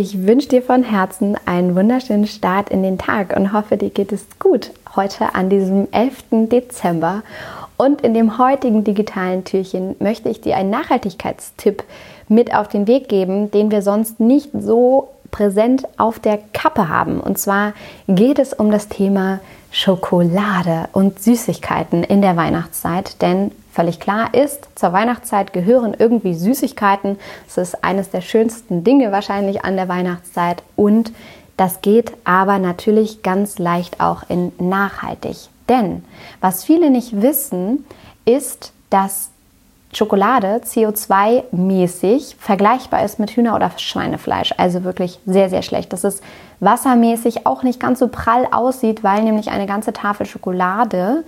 Ich wünsche dir von Herzen einen wunderschönen Start in den Tag und hoffe, dir geht es gut heute an diesem 11. Dezember. Und in dem heutigen digitalen Türchen möchte ich dir einen Nachhaltigkeitstipp mit auf den Weg geben, den wir sonst nicht so präsent auf der Kappe haben. Und zwar geht es um das Thema Schokolade und Süßigkeiten in der Weihnachtszeit. Denn völlig klar ist, zur Weihnachtszeit gehören irgendwie Süßigkeiten. Das ist eines der schönsten Dinge wahrscheinlich an der Weihnachtszeit. Und das geht aber natürlich ganz leicht auch in nachhaltig. Denn was viele nicht wissen, ist, dass Schokolade CO2-mäßig vergleichbar ist mit Hühner- oder Schweinefleisch. Also wirklich sehr, sehr schlecht. Das ist wassermäßig auch nicht ganz so prall aussieht, weil nämlich eine ganze Tafel Schokolade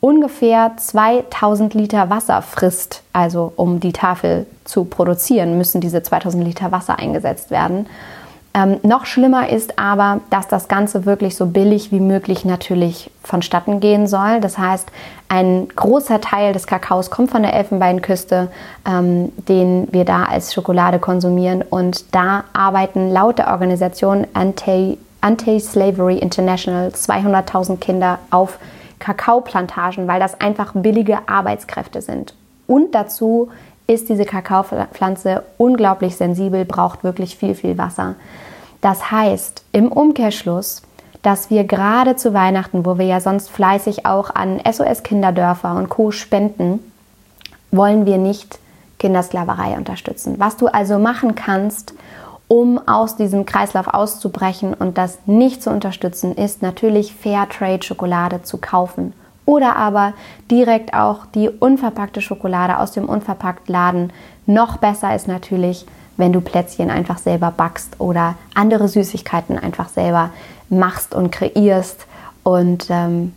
ungefähr 2000 Liter Wasser frisst. Also um die Tafel zu produzieren, müssen diese 2000 Liter Wasser eingesetzt werden. Ähm, noch schlimmer ist aber, dass das Ganze wirklich so billig wie möglich natürlich vonstatten gehen soll. Das heißt, ein großer Teil des Kakaos kommt von der Elfenbeinküste, ähm, den wir da als Schokolade konsumieren. Und da arbeiten laut der Organisation Anti, Anti-Slavery International 200.000 Kinder auf Kakaoplantagen, weil das einfach billige Arbeitskräfte sind. Und dazu ist diese Kakaopflanze unglaublich sensibel, braucht wirklich viel, viel Wasser. Das heißt im Umkehrschluss, dass wir gerade zu Weihnachten, wo wir ja sonst fleißig auch an SOS Kinderdörfer und Co spenden, wollen wir nicht Kindersklaverei unterstützen. Was du also machen kannst, um aus diesem Kreislauf auszubrechen und das nicht zu unterstützen, ist natürlich Fairtrade Schokolade zu kaufen oder aber direkt auch die unverpackte Schokolade aus dem Unverpacktladen. Noch besser ist natürlich, wenn du Plätzchen einfach selber backst oder andere Süßigkeiten einfach selber machst und kreierst. Und ähm,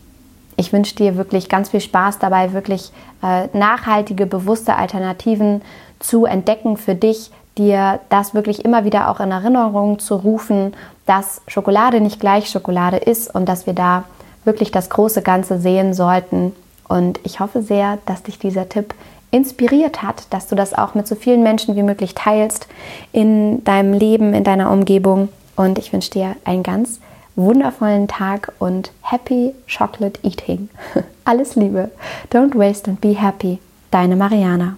ich wünsche dir wirklich ganz viel Spaß dabei, wirklich äh, nachhaltige, bewusste Alternativen zu entdecken für dich, dir das wirklich immer wieder auch in Erinnerung zu rufen, dass Schokolade nicht gleich Schokolade ist und dass wir da wirklich das große Ganze sehen sollten. Und ich hoffe sehr, dass dich dieser Tipp inspiriert hat, dass du das auch mit so vielen Menschen wie möglich teilst in deinem Leben, in deiner Umgebung. Und ich wünsche dir einen ganz wundervollen Tag und happy chocolate eating. Alles Liebe. Don't waste and be happy. Deine Mariana.